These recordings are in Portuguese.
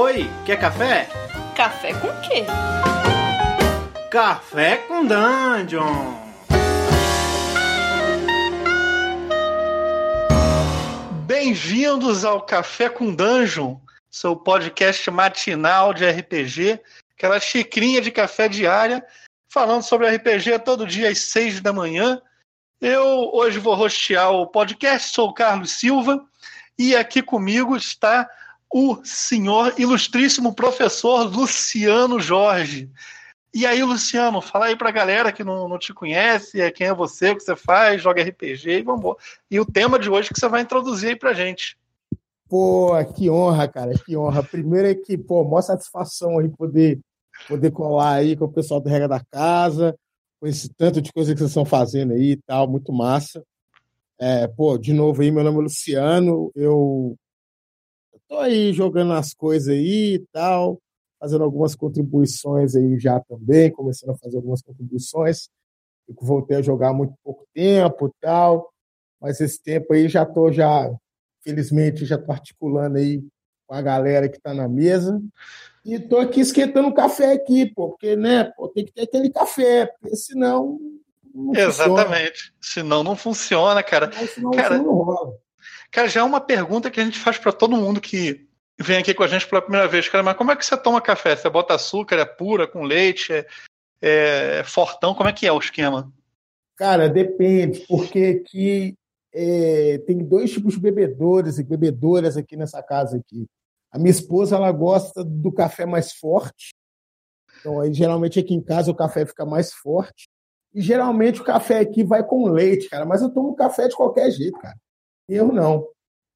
Oi, quer café? Café com quê? Café com Dungeon! Bem-vindos ao Café com Dungeon, seu podcast matinal de RPG, aquela xicrinha de café diária, falando sobre RPG todo dia às seis da manhã. Eu hoje vou rostear o podcast, sou o Carlos Silva, e aqui comigo está o senhor ilustríssimo professor Luciano Jorge. E aí, Luciano, fala aí pra galera que não, não te conhece, é quem é você, o que você faz, joga RPG e vamos E o tema de hoje que você vai introduzir aí pra gente. Pô, que honra, cara, que honra. Primeiro é que, pô, maior satisfação aí poder, poder colar aí com o pessoal do Regra da Casa, com esse tanto de coisa que vocês estão fazendo aí e tal, muito massa. É, pô, de novo aí, meu nome é Luciano, eu tô aí jogando as coisas aí e tal, fazendo algumas contribuições aí já também, começando a fazer algumas contribuições. Eu voltei a jogar há muito pouco tempo e tal, mas esse tempo aí já tô já, felizmente, já tô articulando aí com a galera que tá na mesa. E tô aqui esquentando um café aqui, pô, porque, né, pô, tem que ter aquele café, porque senão não Exatamente. Funciona. Senão não funciona, cara. Senão, cara, não rola. Cara, já é uma pergunta que a gente faz para todo mundo que vem aqui com a gente pela primeira vez. Cara, mas como é que você toma café? Você bota açúcar, é pura, com leite, é, é fortão? Como é que é o esquema? Cara, depende, porque aqui é, tem dois tipos de bebedores e bebedoras aqui nessa casa aqui. A minha esposa, ela gosta do café mais forte. Então, aí, geralmente aqui em casa o café fica mais forte. E geralmente o café aqui vai com leite, cara. Mas eu tomo café de qualquer jeito, cara. Eu não.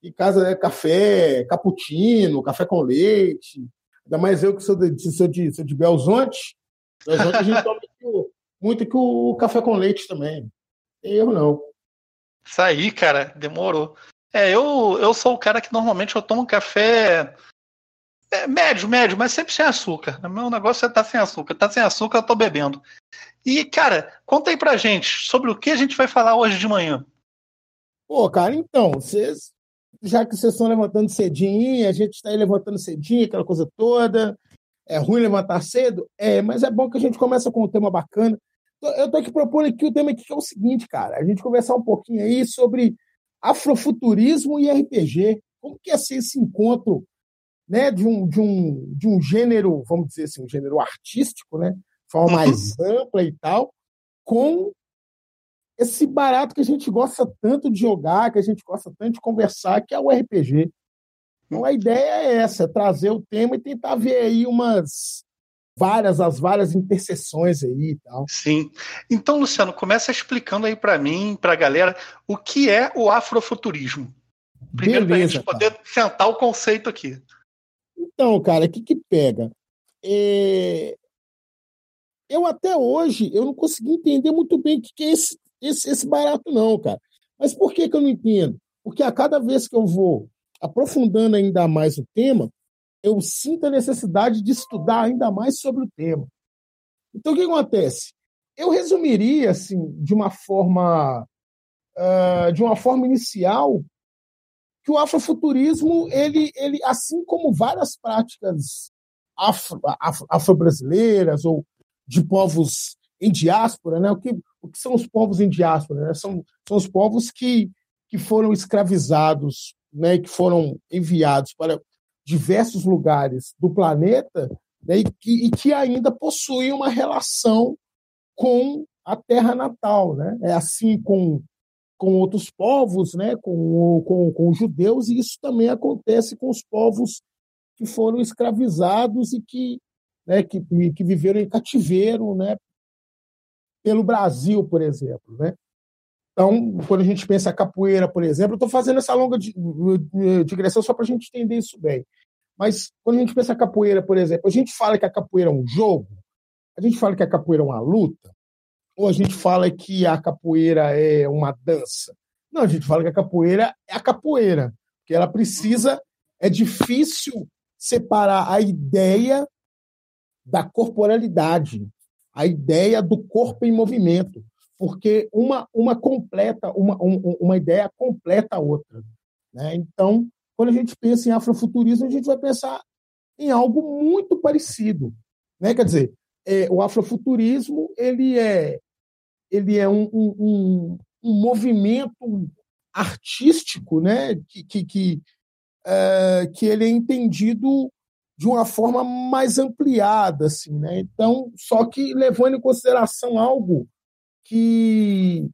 Em casa é café, cappuccino, café com leite. Ainda mais eu que sou de, sou de, sou de Belzonte. Belzonte a gente toma muito que o café com leite também. Eu não. Isso aí, cara, demorou. É, eu, eu sou o cara que normalmente eu tomo café é, médio, médio, mas sempre sem açúcar. O meu negócio é estar tá sem açúcar. Tá sem açúcar, eu tô bebendo. E, cara, conta aí pra gente sobre o que a gente vai falar hoje de manhã. Pô, cara, então, vocês, já que vocês estão levantando cedinho, a gente está aí levantando cedinho, aquela coisa toda. É ruim levantar cedo? É, mas é bom que a gente começa com um tema bacana. Eu tô aqui propondo aqui o tema aqui que é o seguinte, cara. A gente conversar um pouquinho aí sobre afrofuturismo e RPG. Como que é ser esse encontro né, de, um, de, um, de um gênero, vamos dizer assim, um gênero artístico, né, de forma mais ampla e tal, com esse barato que a gente gosta tanto de jogar, que a gente gosta tanto de conversar, que é o RPG. Então a ideia é essa, é trazer o tema e tentar ver aí umas várias as várias interseções aí e tal. Sim. Então, Luciano, começa explicando aí para mim, para a galera, o que é o afrofuturismo. Primeiro para a gente poder sentar o conceito aqui. Então, cara, o que que pega? É... Eu até hoje eu não consegui entender muito bem o que, que é esse esse, esse barato, não, cara. Mas por que, que eu não entendo? Porque a cada vez que eu vou aprofundando ainda mais o tema, eu sinto a necessidade de estudar ainda mais sobre o tema. Então, o que acontece? Eu resumiria, assim, de uma forma, uh, de uma forma inicial, que o afrofuturismo, ele, ele, assim como várias práticas afro, afro, afro-brasileiras ou de povos em diáspora, né? O que, o que são os povos em diáspora? Né? São, são os povos que, que foram escravizados, né? Que foram enviados para diversos lugares do planeta né? e, que, e que ainda possuem uma relação com a terra natal, né? É assim com com outros povos, né, com, com, com os judeus, e isso também acontece com os povos que foram escravizados e que, né, que, que viveram em cativeiro né, pelo Brasil, por exemplo. Né? Então, quando a gente pensa a capoeira, por exemplo, estou fazendo essa longa digressão só para a gente entender isso bem. Mas quando a gente pensa a capoeira, por exemplo, a gente fala que a capoeira é um jogo, a gente fala que a capoeira é uma luta, ou a gente fala que a capoeira é uma dança. Não, a gente fala que a capoeira é a capoeira, que ela precisa, é difícil separar a ideia da corporalidade a ideia do corpo em movimento, porque uma, uma completa, uma, um, uma ideia completa a outra. Né? Então, quando a gente pensa em afrofuturismo, a gente vai pensar em algo muito parecido. Né? Quer dizer, é, o afrofuturismo ele é, ele é um, um, um movimento artístico né? que, que, que, é, que ele é entendido de uma forma mais ampliada, assim, né? Então, só que levando em consideração algo que,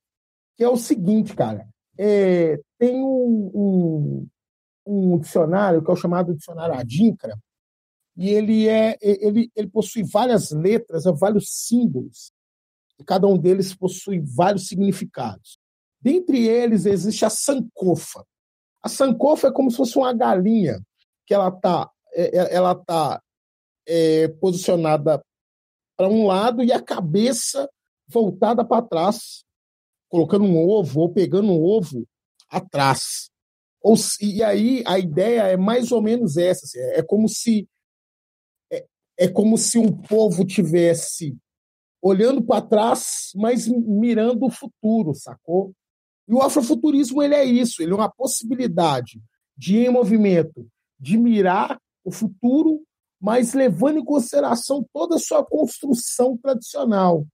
que é o seguinte, cara, é, tem um, um, um, dicionário que é o chamado dicionário Adinkra, e ele é ele, ele possui várias letras, vários símbolos, e cada um deles possui vários significados. Dentre eles existe a sankofa. A sankofa é como se fosse uma galinha que ela está é, é, ela tá, é, posicionada para um lado e a cabeça voltada para trás, colocando um ovo ou pegando um ovo atrás. Ou, e aí a ideia é mais ou menos essa. Assim, é como se é, é como se um povo tivesse olhando para trás, mas mirando o futuro, sacou? E o afrofuturismo ele é isso, ele é uma possibilidade de em movimento, de mirar o futuro, mas levando em consideração toda a sua construção tradicional.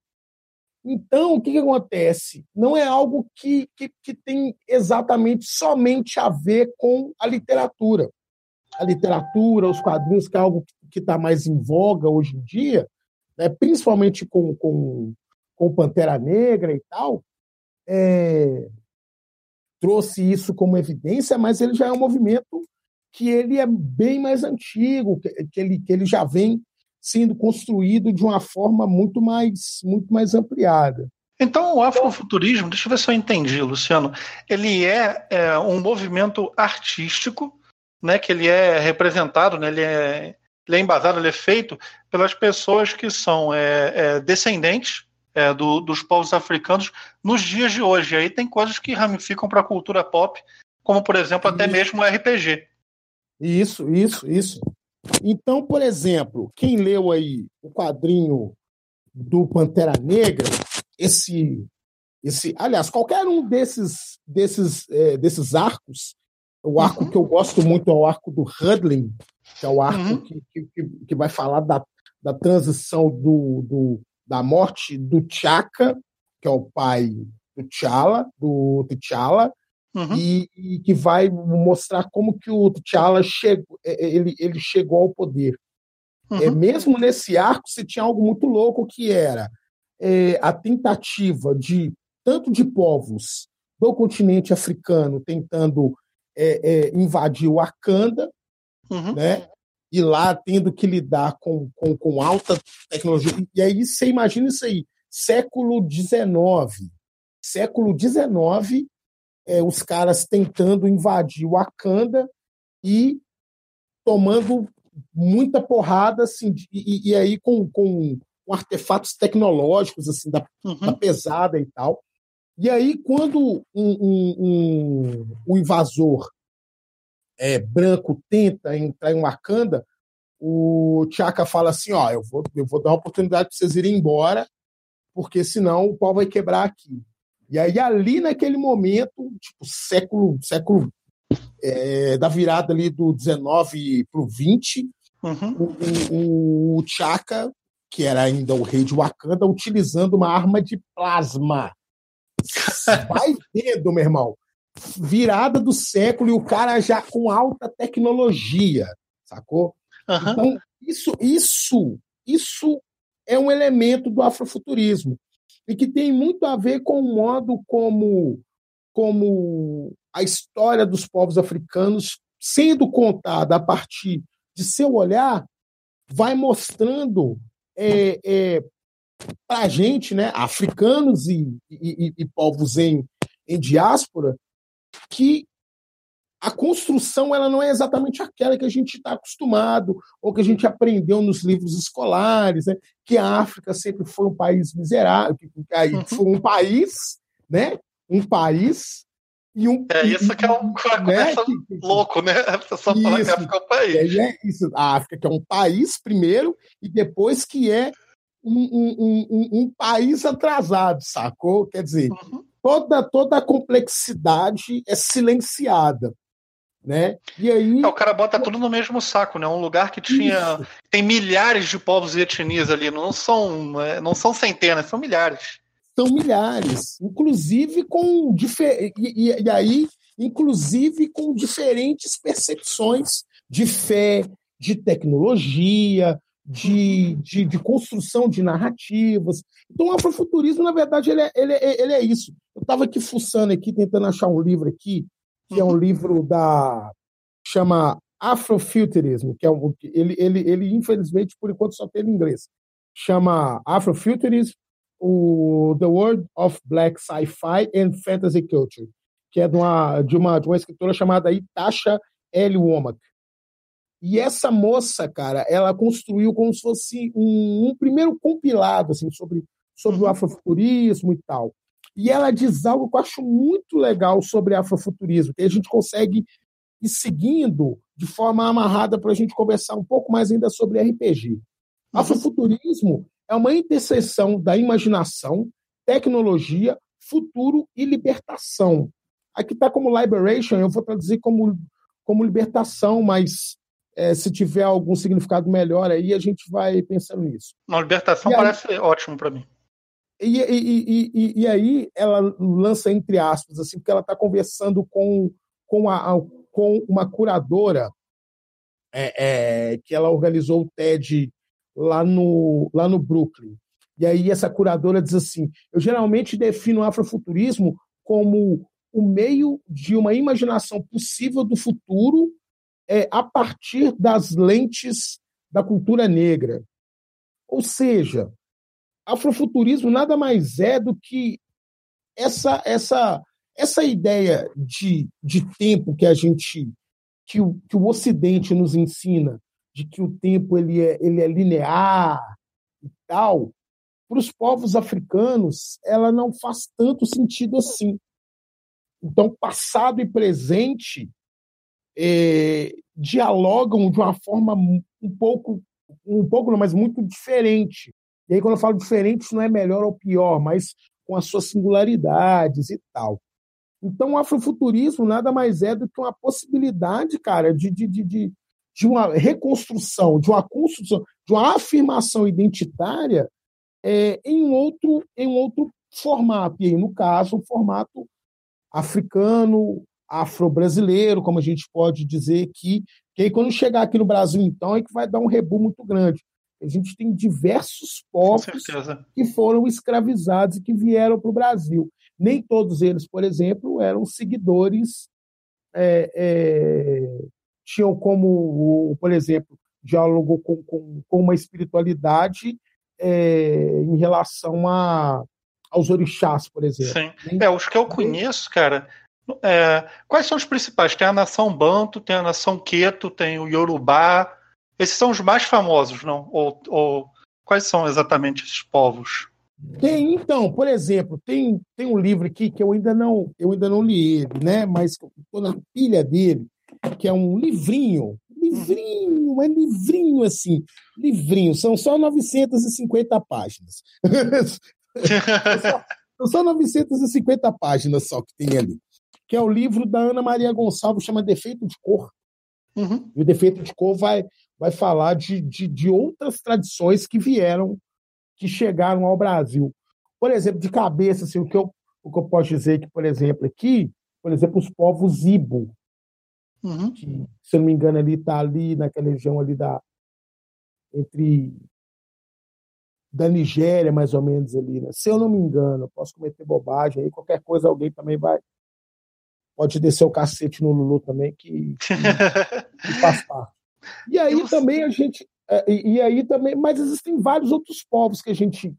Então, o que, que acontece? Não é algo que, que, que tem exatamente somente a ver com a literatura. A literatura, os quadrinhos, que é algo que está mais em voga hoje em dia, né, principalmente com, com, com Pantera Negra e tal, é, trouxe isso como evidência, mas ele já é um movimento que ele é bem mais antigo, que ele, que ele já vem sendo construído de uma forma muito mais, muito mais ampliada. Então, o afrofuturismo, deixa eu ver se eu entendi, Luciano, ele é, é um movimento artístico, né, que ele é representado, né, ele, é, ele é embasado, ele é feito pelas pessoas que são é, é, descendentes é, do, dos povos africanos nos dias de hoje. Aí tem coisas que ramificam para a cultura pop, como, por exemplo, até mesmo o RPG. Isso, isso, isso. Então, por exemplo, quem leu aí o quadrinho do Pantera Negra, esse, esse, aliás, qualquer um desses, desses, é, desses arcos, o arco uhum. que eu gosto muito é o arco do Hudlin, que é o arco uhum. que, que, que, vai falar da, da transição do, do, da morte do T'Chaka, que é o pai do T'Challa, do T'Challa, Uhum. E, e, que vai mostrar como que o T'Challa chegou, é, é, ele, ele chegou ao poder. É, uhum. É, mesmo nesse arco, você tinha algo muito louco que era é, a tentativa de tanto de povos do continente africano tentando é, é, invadir o Wakanda, uhum. né? E lá tendo que lidar com, com, com alta tecnologia. E aí você imagina isso aí, século XIX. Século XIX, é, os caras tentando invadir o Wakanda e tomando muita porrada, assim, e, e aí com, com, com, artefatos tecnológicos, assim, da, uhum. da, pesada e tal. E aí, quando um, um, um, um invasor é, branco tenta entrar em Wakanda, o Chaka fala assim, ó, eu vou, eu vou dar uma oportunidade para vocês irem embora, porque senão o pau vai quebrar aqui. E aí, ali naquele momento, tipo, século, século é, da virada ali do 19 para o 20, uhum. o, o, Chaka, que era ainda o rei de Wakanda, utilizando uma arma de plasma. Vai vendo, meu irmão. Virada do século e o cara já com alta tecnologia, sacou? Uhum. Então, isso, isso, isso é um elemento do afrofuturismo e que tem muito a ver com o modo como, como a história dos povos africanos, sendo contada a partir de seu olhar, vai mostrando é, é, para a gente, né, africanos e, e, e povos em, em diáspora, que a construção ela não é exatamente aquela que a gente está acostumado ou que a gente aprendeu nos livros escolares, né? que a África sempre foi um país miserável, que uhum. foi um país, né? Um país e um é isso que é um né? que, louco, né? A pessoa fala que a África é um país. É, isso, a África que é um país primeiro e depois que é um, um, um, um país atrasado, sacou? Quer dizer, uhum. toda, toda a complexidade é silenciada. Né? E aí é, o cara bota tudo no mesmo saco, né? Um lugar que tinha Isso. tem milhares de povos e etnias ali, não são é, não são centenas, são milhares. São milhares, inclusive com e, e, e aí inclusive com diferentes percepções de fé, de tecnologia, de, de, de, construção de narrativas. Então, o afrofuturismo, na verdade, ele é, ele é, ele é isso. Eu estava aqui fuçando aqui, tentando achar um livro aqui, que é um livro da chama Afrofuturismo, que é um, ele, ele, ele infelizmente por enquanto só tem em inglês. Chama Afrofuturism, o The World of Black Sci-Fi and Fantasy Culture, que é de uma, de uma, de uma escritora chamada Itasha L. Womack. E essa moça, cara, ela construiu como se fosse um, um primeiro compilado assim sobre sobre o uhum. afrofuturismo e tal. E ela diz algo que eu acho muito legal sobre afrofuturismo, que a gente consegue ir seguindo de forma amarrada para a gente conversar um pouco mais ainda sobre RPG. Uhum. Afrofuturismo é uma interseção da imaginação, tecnologia, futuro e libertação. Aqui está como liberation, eu vou traduzir como, como libertação, mas é, se tiver algum significado melhor aí, a gente vai pensando nisso. Não, libertação parece ótimo para mim. E, e, e, e, aí ela lança entre aspas, assim, porque ela está conversando com, com, a, com uma curadora é, é, que ela organizou o TED lá no, lá no Brooklyn. E aí essa curadora diz assim: eu geralmente defino o afrofuturismo como o meio de uma imaginação possível do futuro é, a partir das lentes da cultura negra. Ou seja, afrofuturismo nada mais é do que essa essa essa ideia de, de tempo que a gente que o, que o Ocidente nos ensina de que o tempo ele é, ele é linear e tal para os povos africanos ela não faz tanto sentido assim. Então passado e presente é, dialogam de uma forma um pouco um pouco não, mas muito diferente e aí, quando eu falo diferente, não é melhor ou pior, mas com as suas singularidades e tal. Então, o afrofuturismo nada mais é do que uma possibilidade, cara, de, de, de, de, uma reconstrução, de uma construção, de uma afirmação identitária é, em, um outro, em um outro formato. E aí, no caso, o formato africano, afro-brasileiro, como a gente pode dizer que, que aí, quando chegar aqui no Brasil, então, é que vai dar um rebu muito grande. A gente tem diversos povos que foram escravizados e que vieram para o Brasil. Nem todos eles, por exemplo, eram seguidores, é, é, tinham como, por exemplo, diálogo com, com, com uma espiritualidade é, em relação a, aos orixás, por exemplo. Sim. É, os que eu conheço, cara, é, quais são os principais? Tem a nação Banto, tem a nação Queto, tem o Yorubá, esses são os mais famosos, não? Ou, ou quais são exatamente esses povos? Tem, então, por exemplo, tem, tem um livro aqui que eu ainda não, eu ainda não li ele, né? Mas estou na pilha dele, que é um livrinho, livrinho, é livrinho assim, livrinho, são só 950 páginas. são só 950 páginas só que tem ali. Que é o livro da Ana Maria Gonçalves, chama Defeito de Cor. Uhum. E o defeito de cor vai, vai falar de, de, de outras tradições que vieram, que chegaram ao Brasil. Por exemplo, de cabeça, assim, o, que eu, o que eu posso dizer que, por exemplo, aqui, por exemplo, os povos Ibo, uhum. que, se eu não me engano, ali está ali naquela região ali da entre da Nigéria, mais ou menos ali, né? Se eu não me engano, posso cometer bobagem aí, qualquer coisa alguém também vai pode descer o cacete no Lulu também, que, que, que faz parte. E aí Eu... também a gente. É, e, e, aí também, mas existem vários outros povos que a gente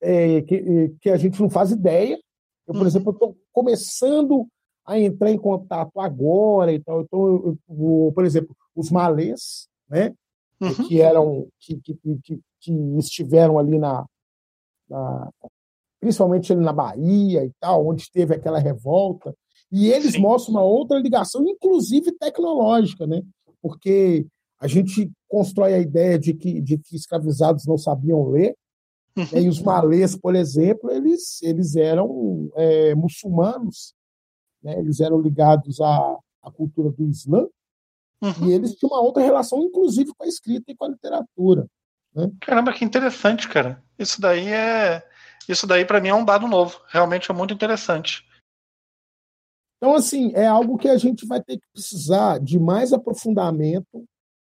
é, que, que a gente não faz ideia. Eu, por uhum. exemplo, estou começando a entrar em contato agora e tal. Então, eu, eu, por exemplo, os malês, né? Uhum. Que eram que, que, que, que, estiveram ali na, na principalmente ali na Bahia e tal, onde teve aquela revolta. E eles Sim. mostram uma outra ligação, inclusive tecnológica, né? Porque a gente constrói a ideia de que, de que escravizados não sabiam ler, uhum. e os malês, por exemplo, eles, eles eram é, muçulmanos, né? eles eram ligados à, a cultura do Islã, uhum. e eles tinham uma outra relação, inclusive com a escrita e com a literatura. Né? Caramba, que interessante, cara. Isso daí é. Isso daí, para mim, é um dado novo. Realmente é muito interessante. Então, assim, é algo que a gente vai ter que precisar de mais aprofundamento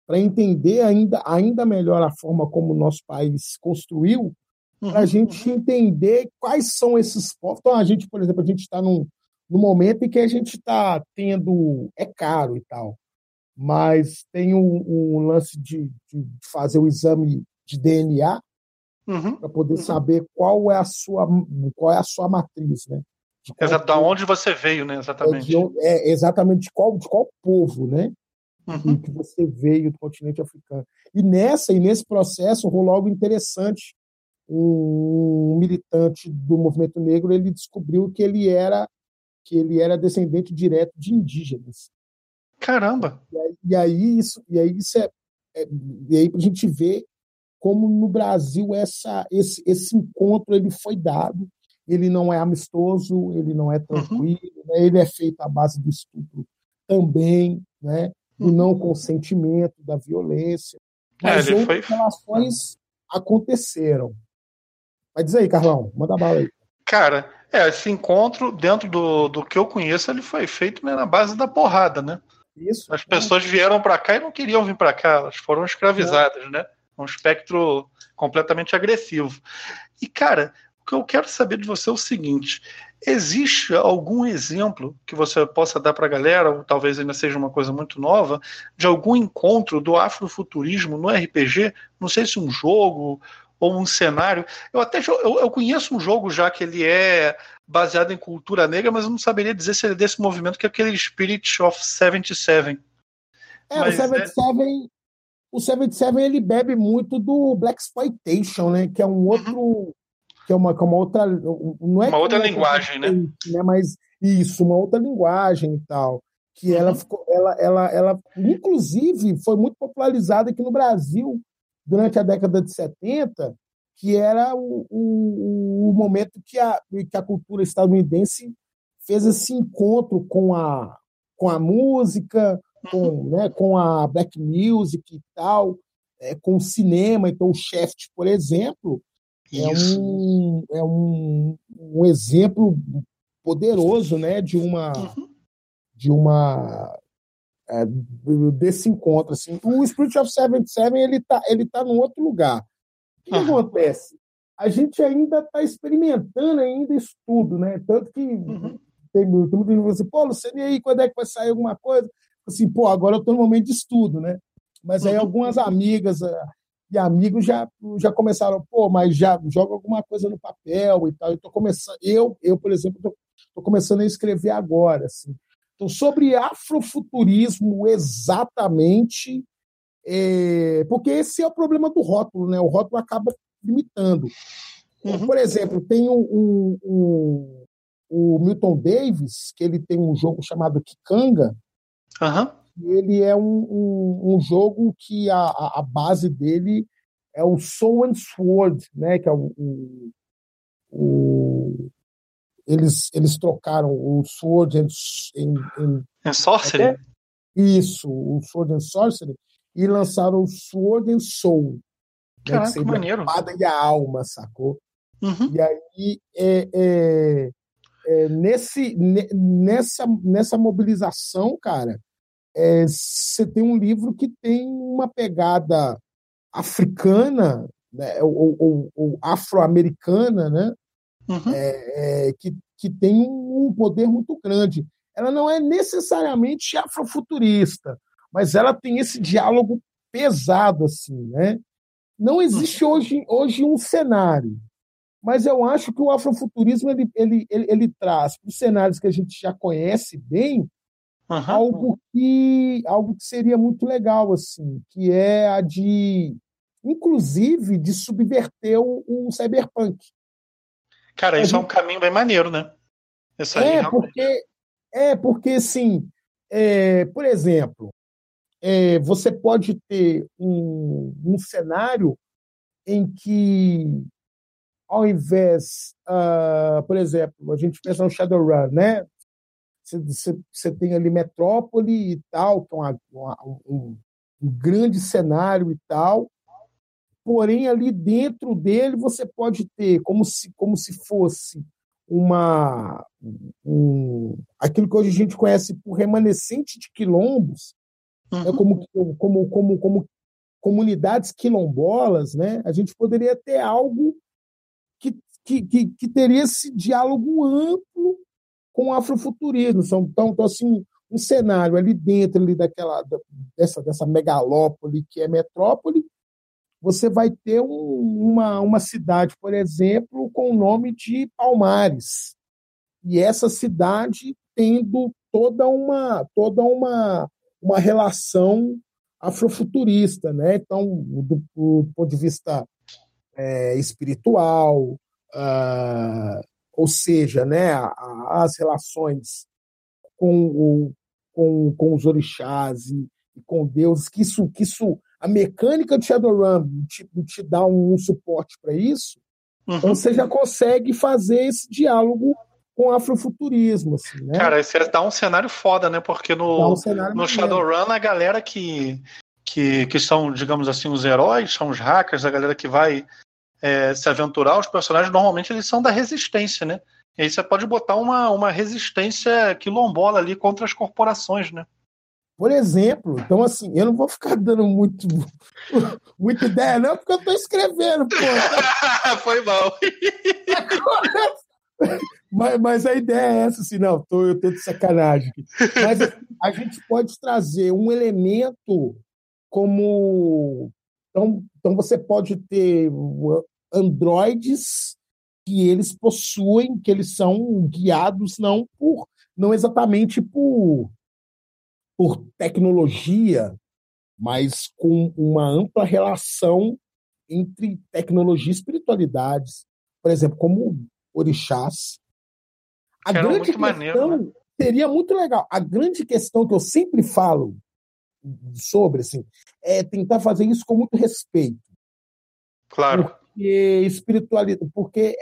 para entender ainda, ainda melhor a forma como o nosso país construiu, uhum. para a gente entender quais são esses povos. Então, a gente, por exemplo, a gente está num, num momento em que a gente está tendo. É caro e tal, mas tem um, um lance de, de, fazer o exame de DNA uhum. para poder uhum. saber qual é a sua qual é a sua matriz, né? Exato, da onde você veio, né? Exatamente. É, de, é exatamente de qual, de qual povo, né? Uhum. Que você veio do continente africano. E nessa e nesse processo rolou algo interessante. Um militante do movimento negro ele descobriu que ele era que ele era descendente direto de indígenas. Caramba! E aí, e aí isso e aí isso é, é e aí para a gente ver como no Brasil essa esse, esse encontro ele foi dado ele não é amistoso, ele não é uhum. tranquilo, uhum. né? ele é feito à base do estupro também, né? Do não consentimento, da violência. É, Mas é, outras foi... relações aconteceram. Vai dizer aí, Carlão, manda bala aí. Cara, é, esse encontro, dentro do, do que eu conheço, ele foi feito né, na base da porrada, né? Isso. As pessoas vieram para cá e não queriam vir para cá, elas foram escravizadas, é. né? Um espectro completamente agressivo. E, cara, que eu quero saber de você é o seguinte: existe algum exemplo que você possa dar para a galera, ou talvez ainda seja uma coisa muito nova, de algum encontro do afrofuturismo no RPG? Não sei se um jogo ou um cenário. Eu até eu, eu conheço um jogo já que ele é baseado em cultura negra, mas eu não saberia dizer se ele é desse movimento que é aquele Spirit of 77. É, mas o 77, é... o 77 ele bebe muito do Black Exploitation, né? Que é um outro. Uhum que é uma, que é uma outra. Não é uma outra linguagem, né? né? Mas isso, uma outra linguagem e tal. Que uhum. ela ficou, ela, ela, ela, inclusive, foi muito popularizada aqui no Brasil durante a década de 70, que era o, o, o momento que a, que a cultura estadunidense fez esse encontro com a, com a música, com, uhum. né, com a black music e tal, é, com o cinema. Então, o Shaft, por exemplo, é um, é um, um exemplo poderoso né, de uma uhum. de uma é, desse encontro assim o Spirit of 77 ele tá ele tá num outro lugar o que, uhum. acontece a gente ainda está experimentando ainda isso tudo né tanto que uhum. tem, tem muita gente assim pô Luciano, e aí quando é que vai sair alguma coisa assim pô agora eu estou no momento de estudo né mas aí uhum. algumas amigas e amigos já, já começaram, pô, mas já joga alguma coisa no papel e tal. Eu tô começando, eu, eu por exemplo, tô, tô começando a escrever agora, assim. Então, sobre afrofuturismo exatamente, é, porque esse é o problema do rótulo, né? O rótulo acaba limitando. Uhum. Por exemplo, tem um, um, um, o Milton Davis, que ele tem um jogo chamado Kikanga, uhum ele é um, um, um jogo que a, a, base dele é o Soul and Sword, né? Que é o, o, o eles, eles trocaram o Sword and, em, em, é Sorcery? É? Isso, o Sword and Sorcery, e lançaram o Sword and Soul. Caraca, né, que seria maneiro. a espada e a alma, sacou? Uhum. E aí, é, é, é, nesse, nessa, nessa mobilização, cara, é, você tem um livro que tem uma pegada africana, né, ou, ou, ou afro-americana, né, uhum. é, é, que, que tem um poder muito grande. Ela não é necessariamente afrofuturista, mas ela tem esse diálogo pesado, assim, né? Não existe uhum. hoje, hoje um cenário, mas eu acho que o afrofuturismo ele, ele, ele, ele traz para os cenários que a gente já conhece bem Uhum. Algo que algo que seria muito legal assim, que é a de inclusive de subverter o, o cyberpunk. Cara, isso gente... é um caminho bem maneiro, né? Essa é porque é porque assim, é, por exemplo, é, você pode ter um, um cenário em que ao invés, uh, por exemplo, a gente pensa no Shadowrun, né? Você, tem ali Metrópole e tal, que é uma, uma, um, um grande cenário e tal, porém ali dentro dele você pode ter como se, como se fosse uma um, aquilo que hoje a gente conhece por remanescente de quilombos, né, uhum. né, como, como, como, como comunidades quilombolas, né, a gente poderia ter algo que, que, que, que teria esse diálogo amplo com o afrofuturismo. Então, então assim, um cenário ali dentro ali daquela, dessa, dessa megalópole que é metrópole, você vai ter um, uma, uma cidade, por exemplo, com o nome de Palmares. E essa cidade tendo toda uma, toda uma, uma relação afrofuturista, né? Então, do, do ponto de vista é, espiritual, uh, ou seja, né, as relações com, o, com, com os orixás e, e com Deus, que isso, que isso a mecânica de Shadowrun te, te dá um, um suporte para isso, uhum. então você já consegue fazer esse diálogo com afrofuturismo. Assim, né? Cara, isso dá um cenário foda, né? Porque no, um no Shadowrun a galera que, que, que são, digamos assim, os heróis, são os hackers, a galera que vai é, se aventurar, os personagens normalmente eles são da resistência, né? E aí você pode botar uma, uma resistência quilombola ali contra as corporações, né? Por exemplo, então assim, eu não vou ficar dando muito, muita ideia, não, porque eu estou escrevendo, pô. Foi mal. mas, mas, a ideia é essa, assim, não, tô, eu tô de sacanagem. Mas a gente pode trazer um elemento como. Então, então você pode ter androides que eles possuem, que eles são guiados não por não exatamente por por tecnologia, mas com uma ampla relação entre tecnologia e espiritualidades. Por exemplo, como orixás. A Era grande questão maneiro, né? seria muito legal. A grande questão que eu sempre falo sobre assim, é tentar fazer isso com muito respeito. Claro. Porque espiritualidade, porque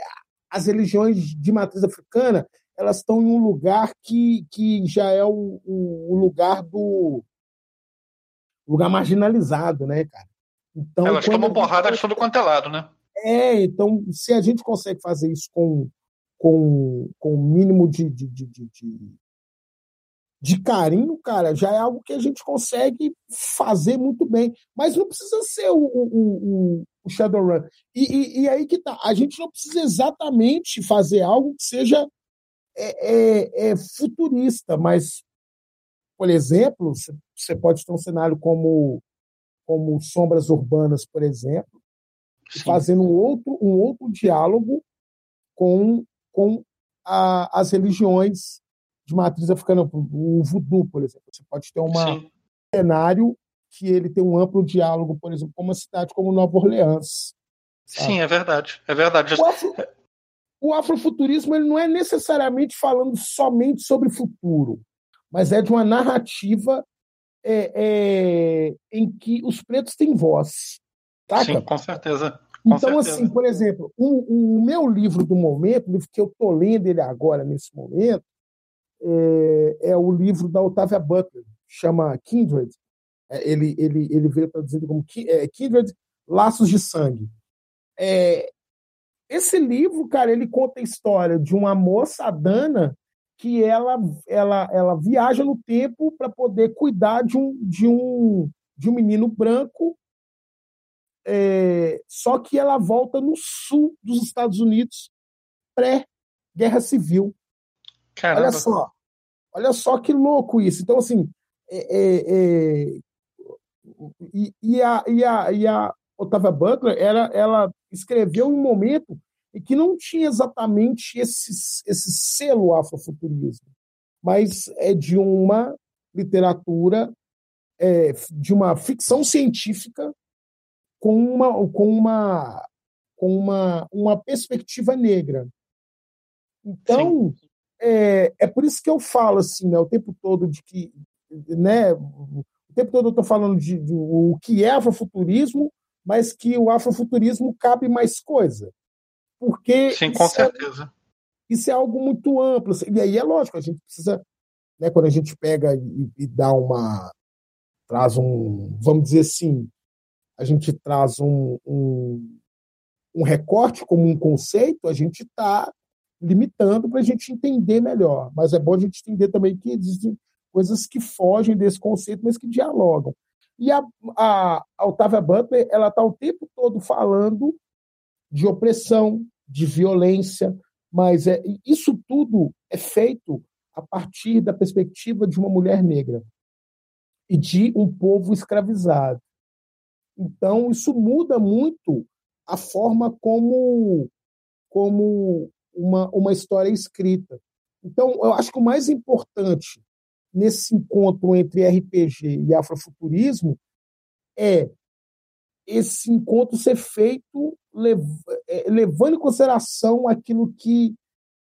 as religiões de matriz africana elas estão em um lugar que, que já é o, o, o lugar do lugar marginalizado, né, cara? Então, elas tomam porrada de todo quanto é lado, né? É, então, se a gente consegue fazer isso com, com, com o mínimo de, de, de, de, de carinho, cara, já é algo que a gente consegue fazer muito bem. Mas não precisa ser o, o, o, o Shadowrun. E, e, e aí que tá, a gente não precisa exatamente fazer algo que seja é, é, é futurista, mas, por exemplo, você pode ter um cenário como, como Sombras Urbanas, por exemplo, Sim. fazendo um outro, um outro diálogo com, com a, as religiões de matriz africana, o voodoo, por exemplo. Você pode ter um cenário que ele tem um amplo diálogo, por exemplo, com uma cidade como Nova Orleans. Sabe? Sim, é verdade. É verdade. O, afro, o afrofuturismo ele não é necessariamente falando somente sobre futuro, mas é de uma narrativa é, é, em que os pretos têm voz. Tá, Sim, com certeza. Com então, certeza. assim, por exemplo, o, o, meu livro do momento, o livro que eu estou lendo ele agora, nesse momento, é, é, o livro da Octavia Butler, chama Kindred. É, ele, ele, ele veio traduzido como é, Kindred, Laços de Sangue. É, esse livro, cara, ele conta a história de uma moça, Dana, que ela, ela, ela viaja no tempo para poder cuidar de um, de um, de um menino branco, é, só que ela volta no sul dos Estados Unidos, pré-guerra civil. Caramba. Olha só, olha só que louco isso. Então, assim, é, é, é e, e, a, e, a, e a Otávia Butler, ela, ela escreveu um momento em que não tinha exatamente esse, esse selo afrofuturismo, mas é de uma literatura, é, de uma ficção científica com uma, com uma, com uma, uma perspectiva negra. Então, é, é por isso que eu falo assim, né, o tempo todo de que, né, o tempo todo eu estou falando de, de, o que é afrofuturismo, mas que o afrofuturismo cabe mais coisa. Porque Sim, com é certeza. É, isso é algo muito amplo. Assim, e aí é lógico, a gente precisa né, quando a gente pega e, e dá uma. traz um. vamos dizer assim, a gente traz um, um, um recorte como um conceito, a gente está limitando para a gente entender melhor. Mas é bom a gente entender também que existem coisas que fogem desse conceito, mas que dialogam. E a, a, a Otávia Butler, ela está o tempo todo falando de opressão, de violência, mas é, isso tudo é feito a partir da perspectiva de uma mulher negra e de um povo escravizado. Então, isso muda muito a forma como, como uma, uma história escrita. Então, eu acho que o mais importante nesse encontro entre RPG e afrofuturismo é esse encontro ser feito é, levando em consideração aquilo que,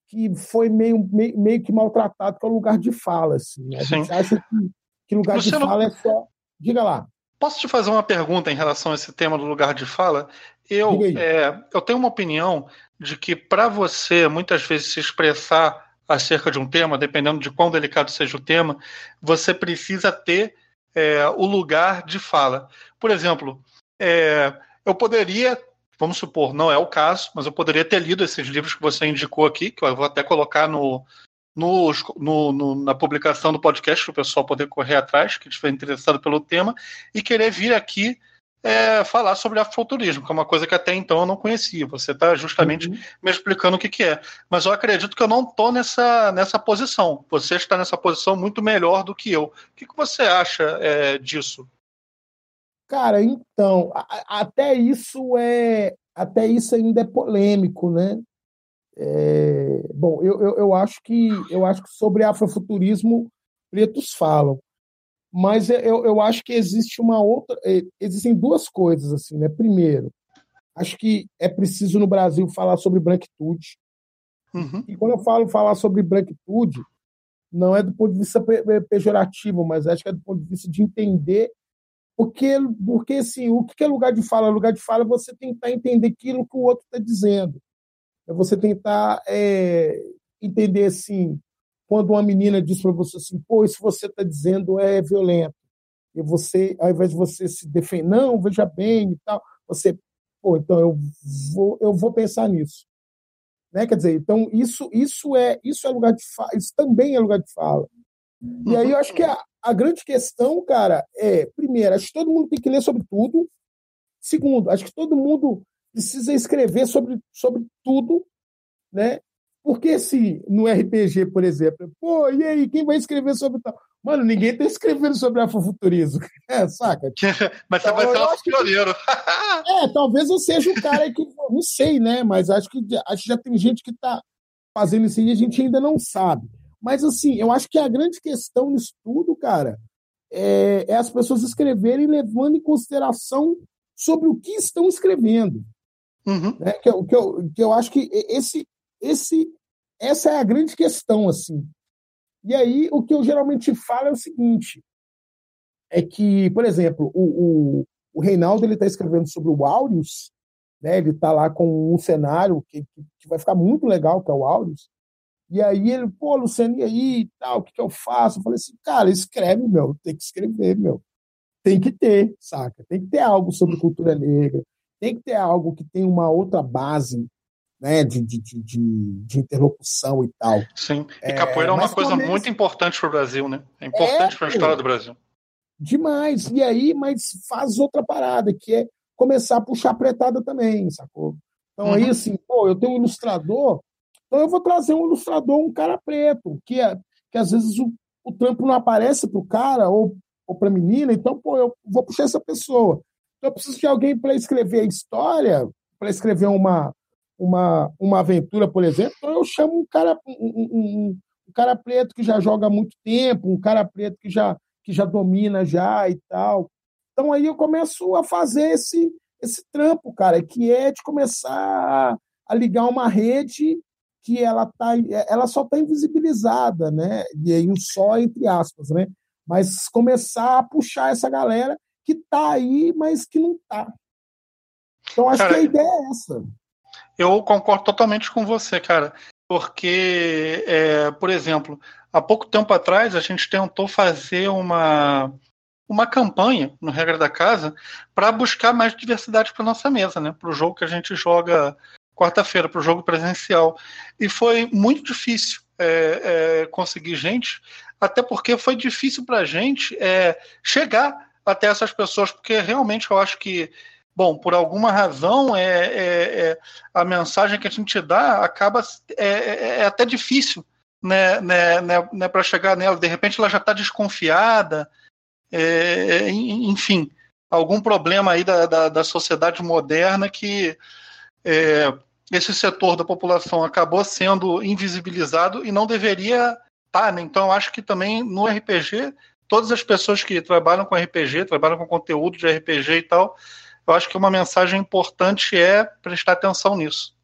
que foi meio, meio, meio que maltratado, que é o lugar de fala. Assim. A Sim. gente acha que, que lugar Luciano, de fala é só. Diga lá. Posso te fazer uma pergunta em relação a esse tema do lugar de fala? Eu, é, eu tenho uma opinião de que para você muitas vezes se expressar acerca de um tema, dependendo de quão delicado seja o tema, você precisa ter é, o lugar de fala. Por exemplo, é, eu poderia, vamos supor, não é o caso, mas eu poderia ter lido esses livros que você indicou aqui, que eu vou até colocar no, no, no, no na publicação do podcast para o pessoal poder correr atrás, que estiver interessado pelo tema, e querer vir aqui é, falar sobre afrofuturismo, que é uma coisa que até então eu não conhecia. Você está justamente uhum. me explicando o que, que é. Mas eu acredito que eu não estou nessa, nessa posição. Você está nessa posição muito melhor do que eu. O que, que você acha é, disso? Cara, então, a, até isso é até isso ainda é polêmico, né? É, bom, eu, eu, eu, acho que eu acho que sobre afrofuturismo pretos falam. Mas eu, eu acho que existe uma outra. É, existem duas coisas, assim, né? Primeiro, acho que é preciso no Brasil falar sobre branquitude. Uhum. E quando eu falo falar sobre branquitude, não é do ponto de vista pejorativo, mas acho que é do ponto de vista de entender porque, porque assim, o que é lugar de fala? Lugar de fala é você tentar entender aquilo que o outro está dizendo. É você tentar é, entender assim, quando uma menina diz para você assim, pô, isso você está dizendo é violento. E você, ao invés de você se defender, não, veja bem e tal, você, pô, então eu vou, eu vou pensar nisso. Né? Quer dizer, então isso, isso é isso é lugar de fala, isso também é lugar de fala. E aí eu acho que a, a grande questão, cara, é, primeiro, acho que todo mundo tem que ler sobre tudo. Segundo, acho que todo mundo precisa escrever sobre, sobre tudo, né? Porque se no RPG, por exemplo, pô, e aí, quem vai escrever sobre tal? Mano, ninguém está escrevendo sobre afrofuturismo, é, saca? mas você então, vai ser nosso pioneiro. é, talvez eu seja o cara que, não sei, né? Mas acho que, acho que já tem gente que está fazendo isso aí e a gente ainda não sabe. Mas, assim, eu acho que a grande questão nisso tudo, cara, é, é as pessoas escreverem levando em consideração sobre o que estão escrevendo. Uhum. Né? Que, eu, que, eu, que eu acho que esse, esse essa é a grande questão, assim. E aí, o que eu geralmente falo é o seguinte: é que, por exemplo, o, o, o Reinaldo ele está escrevendo sobre o Aureus, né? Ele está lá com um cenário que, que vai ficar muito legal, que é o Aureus. E aí ele, pô, Luciano, e aí tal, o que, que eu faço? Eu falei assim, cara, escreve, meu, tem que escrever, meu. Tem que ter, saca? Tem que ter algo sobre cultura negra, tem que ter algo que tem uma outra base né, de, de, de, de, interlocução e tal. Sim, e capoeira é, é uma coisa muito importante para o Brasil, né? É importante é, para a história do Brasil. Demais. E aí, mas faz outra parada, que é começar a puxar apretada também, sacou? Então uhum. aí, assim, pô, eu tenho um ilustrador, então eu vou trazer um ilustrador, um cara preto, que, é, que às vezes o, o trampo não aparece para o cara ou, ou para a menina, então, pô, eu vou puxar essa pessoa. Então eu preciso de alguém para escrever a história, para escrever uma, uma, uma aventura, por exemplo, então eu chamo um cara, um, um, um, cara preto que já joga há muito tempo, um cara preto que já, que já domina já e tal. Então aí eu começo a fazer esse, esse trampo, cara, que é de começar a, ligar uma rede que ela, tá, ela só está invisibilizada, né? E aí um só entre aspas, né? Mas começar a puxar essa galera que está aí, mas que não está. Então acho cara, que a ideia é essa. Eu concordo totalmente com você, cara. porque, é, por exemplo, há pouco tempo atrás a gente tentou fazer uma, uma campanha no Regra da Casa para buscar mais diversidade para nossa mesa, né? Para o jogo que a gente joga quarta-feira, para o jogo presencial. E foi muito difícil é, é, conseguir gente, até porque foi difícil para a gente é, chegar até essas pessoas, porque realmente eu acho que bom, por alguma razão, é, é, é, a mensagem que a gente dá acaba é, é, é até difícil né, né, né, né para chegar nela. De repente ela já está desconfiada, é, enfim, algum problema aí da, da, da sociedade moderna que esse setor da população acabou sendo invisibilizado e não deveria estar. Tá, né? Então, eu acho que também no RPG, todas as pessoas que trabalham com RPG, trabalham com conteúdo de RPG e tal, eu acho que uma mensagem importante é prestar atenção nisso.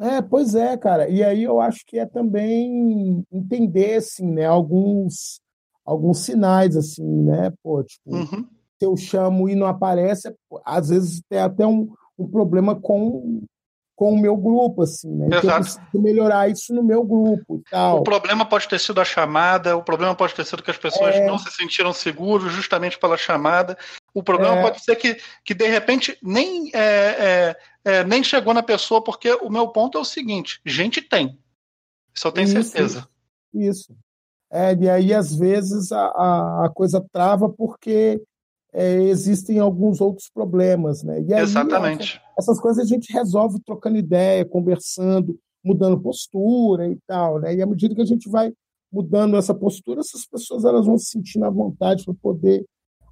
É, pois é, cara. E aí eu acho que é também entender, assim, né, alguns, alguns sinais, assim, né, pô, tipo, uhum. se eu chamo e não aparece, às vezes tem até um, um problema com com o meu grupo, assim, né? Então, eu preciso melhorar isso no meu grupo e tal. O problema pode ter sido a chamada, o problema pode ter sido que as pessoas é... não se sentiram seguros justamente pela chamada. O problema é... pode ser que, que de repente nem, é, é, é, nem chegou na pessoa, porque o meu ponto é o seguinte: gente tem. Isso eu tenho isso, certeza. Isso. É, e aí, às vezes, a, a coisa trava porque é, existem alguns outros problemas, né? E aí, Exatamente. Essas, essas, coisas a gente resolve trocando ideia, conversando, mudando postura e tal, né? E à medida que a gente vai mudando essa postura, essas pessoas elas vão se sentindo à vontade para poder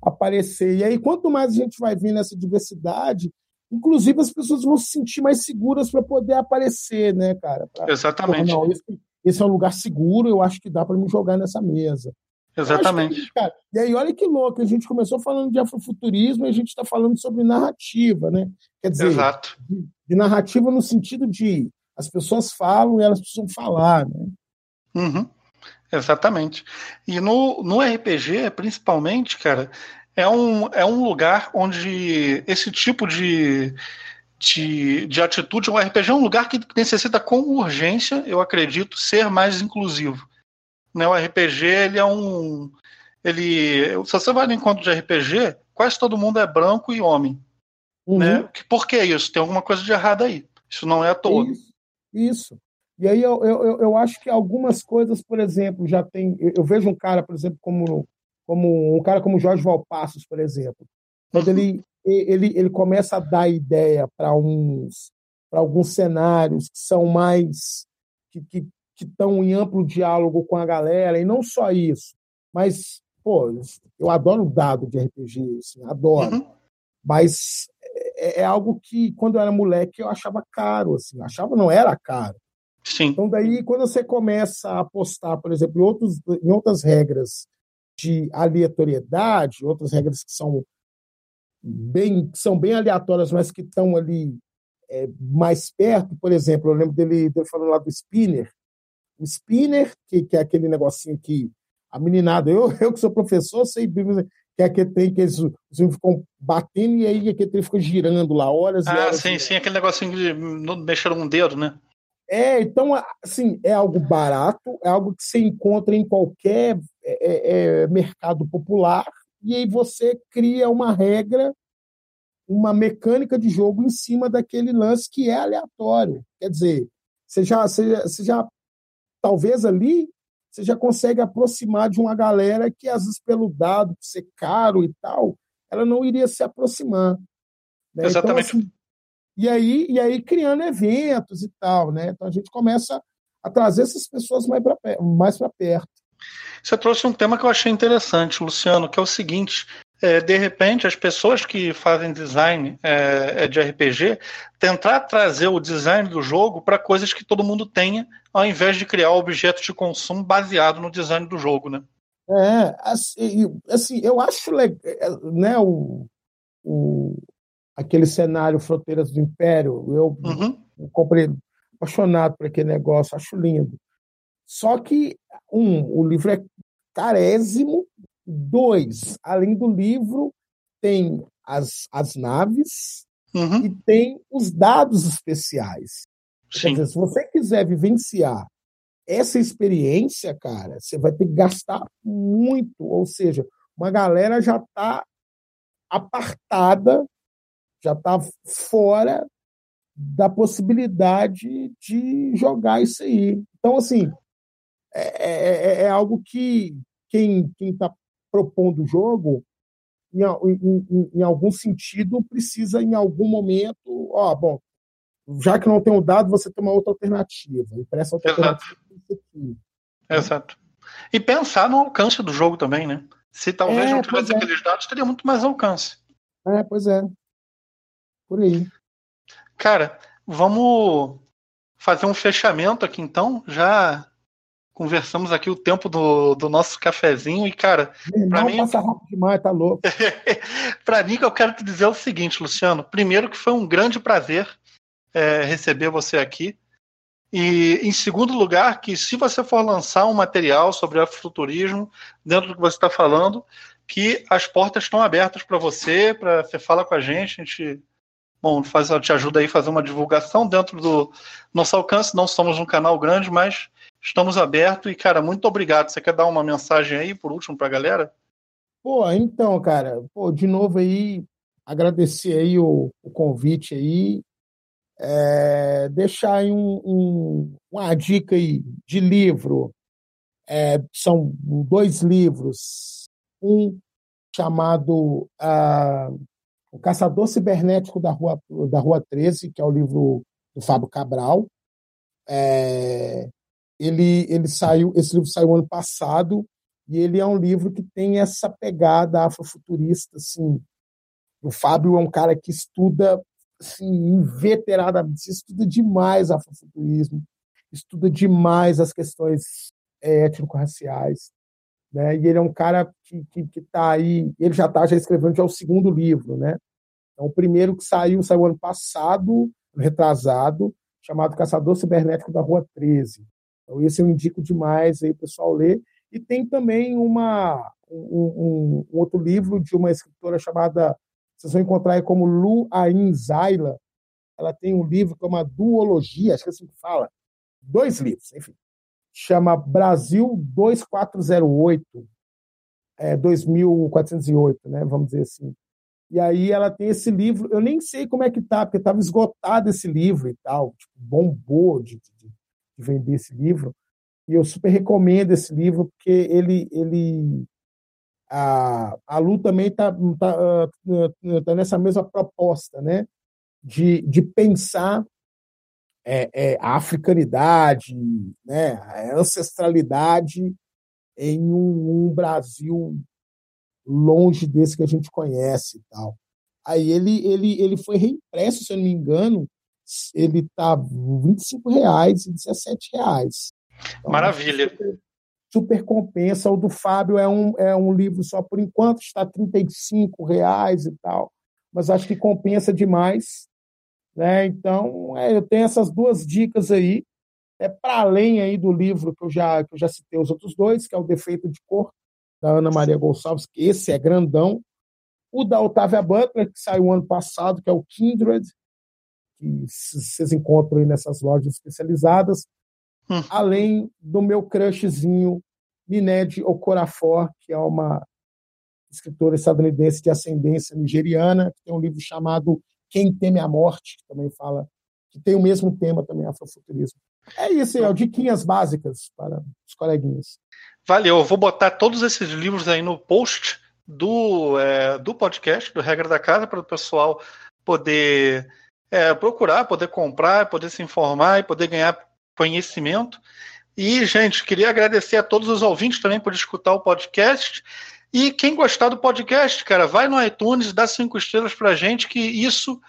aparecer. E aí, quanto mais a gente vai vendo essa diversidade, inclusive as pessoas vão se sentir mais seguras para poder aparecer, né, cara? Pra, Exatamente. Não, esse, esse, é um lugar seguro, eu acho que dá para me jogar nessa mesa. Exatamente. Que, cara, e aí, olha que louco, a gente começou falando de afrofuturismo e a gente está falando sobre narrativa, né? Quer dizer, Exato. De, de, narrativa no sentido de as pessoas falam e elas precisam falar, né? Uhum. Exatamente. E no, no RPG, principalmente, cara, é um, é um lugar onde esse tipo de, de, de atitude, o RPG é um lugar que necessita com urgência, eu acredito, ser mais inclusivo. Né? O RPG, ele é um. Ele, se você vai no encontro de RPG, quase todo mundo é branco e homem. Uhum. Né? Por que isso? Tem alguma coisa de errado aí. Isso não é à toa. Isso. isso. E aí eu, eu, eu acho que algumas coisas, por exemplo, já tem. Eu, vejo um cara, por exemplo, como, como um cara como Jorge Valpassos, por exemplo. Quando uhum. ele, ele, ele começa a dar ideia para uns para alguns cenários que são mais que, que, que estão em amplo diálogo com a galera, e não só isso, mas, pô, eu adoro dado de RPG, assim, adoro. Uhum. Mas é, é, algo que, quando eu era moleque, eu achava caro, assim, achava não era caro. Sim. Então, daí, quando você começa a apostar, por exemplo, em, outros, em outras regras de aleatoriedade, outras regras que são bem, que são bem aleatórias, mas que estão ali é, mais perto, por exemplo, eu lembro dele, dele falando lá do Spinner, o spinner, que, que é aquele negocinho que a meninada, eu, eu que sou professor, sei que é que tem que eles, eles ficam batendo e aí aquele fica girando lá horas ah, e horas. sim, sim, aquele negocinho de mexer um dedo, né? É, então, assim, é algo barato, é algo que você encontra em qualquer é, é, é mercado popular, e aí você cria uma regra, uma mecânica de jogo em cima daquele lance que é aleatório. Quer dizer, você já, você, você já talvez ali você já consegue aproximar de uma galera que, às vezes, pelo dado ser caro e tal, ela não iria se aproximar. Né? Então, Exatamente. Então, assim, e, aí, e aí criando eventos e tal, né? Então a gente começa a trazer essas pessoas mais para mais perto. Você trouxe um tema que eu achei interessante, Luciano, que é o seguinte: é, de repente, as pessoas que fazem design é, é de RPG tentar trazer o design do jogo para coisas que todo mundo tenha, ao invés de criar objetos de consumo baseado no design do jogo, né? É, assim, assim eu acho legal, é, né, o, o, aquele cenário Fronteiras do Império, eu, uhum. eu comprei apaixonado por aquele negócio, acho lindo. Só que, um, o livro é carésimo, Dois, além do livro, tem as, as naves uhum. e tem os dados especiais. Quer dizer, se você quiser vivenciar essa experiência, cara, você vai ter que gastar muito. Ou seja, uma galera já está apartada, já está fora da possibilidade de jogar isso aí. Então, assim, é, é, é, é algo que quem está propondo o jogo, em, em, em, algum sentido, precisa, em algum momento, ó, bom, já que não tem o dado, você tem uma outra alternativa. E para essa outra Exato. alternativa, Exato. E pensar no alcance do jogo também, né? Se talvez é, não tivesse é. aqueles dados, teria muito mais alcance. É, pois é. Por aí. Cara, vamos fazer um fechamento aqui então. Já conversamos aqui o tempo do, do nosso cafezinho e, cara, para mim. passa rápido demais, tá louco. para mim, eu quero te dizer o seguinte, Luciano. Primeiro, que foi um grande prazer é, receber você aqui. E, em segundo lugar, que se você for lançar um material sobre afrofuturismo, dentro do que você está falando, que as portas estão abertas para você, para você falar com a gente, a gente bom, faz, te ajuda aí a fazer uma divulgação dentro do nosso alcance. Não somos um canal grande, mas estamos abertos. E, cara, muito obrigado. Você quer dar uma mensagem aí, por último, para a galera? Pô, então, cara, pô, de novo aí, agradecer aí o, o convite aí. É, deixar aí um, um, uma dica aí de livro. É, são dois livros. Um chamado uh, O Caçador Cibernético da Rua, da Rua 13, que é o livro do Fábio Cabral. É, ele, ele saiu, esse livro saiu ano passado e ele é um livro que tem essa pegada afrofuturista, assim. O Fábio é um cara que estuda assim, inveteradamente, estuda demais afrofuturismo, estuda demais as questões é, étnico-raciais, né? E ele é um cara que que está aí, ele já está já escrevendo já o segundo livro, né? Então, o primeiro que saiu saiu ano passado, retrasado, chamado Caçador Cibernético da Rua 13. Então, esse eu indico demais aí o pessoal ler. E tem também uma, um, um, um, outro livro de uma escritora chamada, vocês vão encontrar aí como Lu Ain Zaila. Ela tem um livro que é uma duologia, acho que é assim que fala. Dois livros, enfim. Chama Brasil 2408, é, 2408, né? Vamos dizer assim. E aí ela tem esse livro, eu nem sei como é que tá, porque estava esgotado esse livro e tal, tipo, bombou de, de, de vender esse livro. E eu super recomendo esse livro, porque ele. ele a, a Lu também está tá, tá, tá nessa mesma proposta, né? De, de pensar é, é, a africanidade, né? a ancestralidade em um, um, Brasil longe desse que a gente conhece e tal. Aí ele, ele, ele foi reimpresso, se eu não me engano, ele está R$ 25,00 e R$ 17,00. Então, Maravilha. Super, compensa. O do Fábio é um, é um livro só por enquanto, está R$ 35,00 e tal, mas acho que compensa demais. Né? Então, é, eu tenho essas duas dicas aí. É para além aí do livro que eu já que eu já citei os outros dois, que é o Defeito de Cor da Ana Maria Gonçalves, que esse é grandão. O da Otávia Butler, que saiu ano passado, que é o Kindred, que vocês encontram aí nessas lojas especializadas, hum. além do meu crushzinho, Mined Okorafor, que é uma escritora estadunidense de ascendência nigeriana, que tem um livro chamado Quem Teme a Morte, que também fala, que tem o mesmo tema também, afrofuturismo. É isso aí, ó, diquinhas básicas para os coleguinhas. Valeu, eu vou botar todos esses livros aí no post do, é, do podcast, do Regra da Casa, para o pessoal poder é, procurar, poder comprar, poder se informar e poder ganhar conhecimento. E, gente, queria agradecer a todos os ouvintes também por escutar o podcast. E quem gostar do podcast, cara, vai no iTunes, dá cinco estrelas pra gente, que isso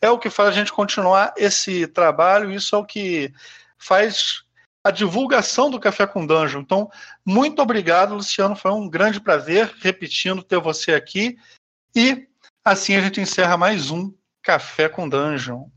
é o que faz a gente continuar esse trabalho, isso é o que faz a divulgação do Café com Dungeon. Então, muito obrigado, Luciano. Foi um grande prazer, repetindo, ter você aqui. E assim a gente encerra mais um Café com Dungeon.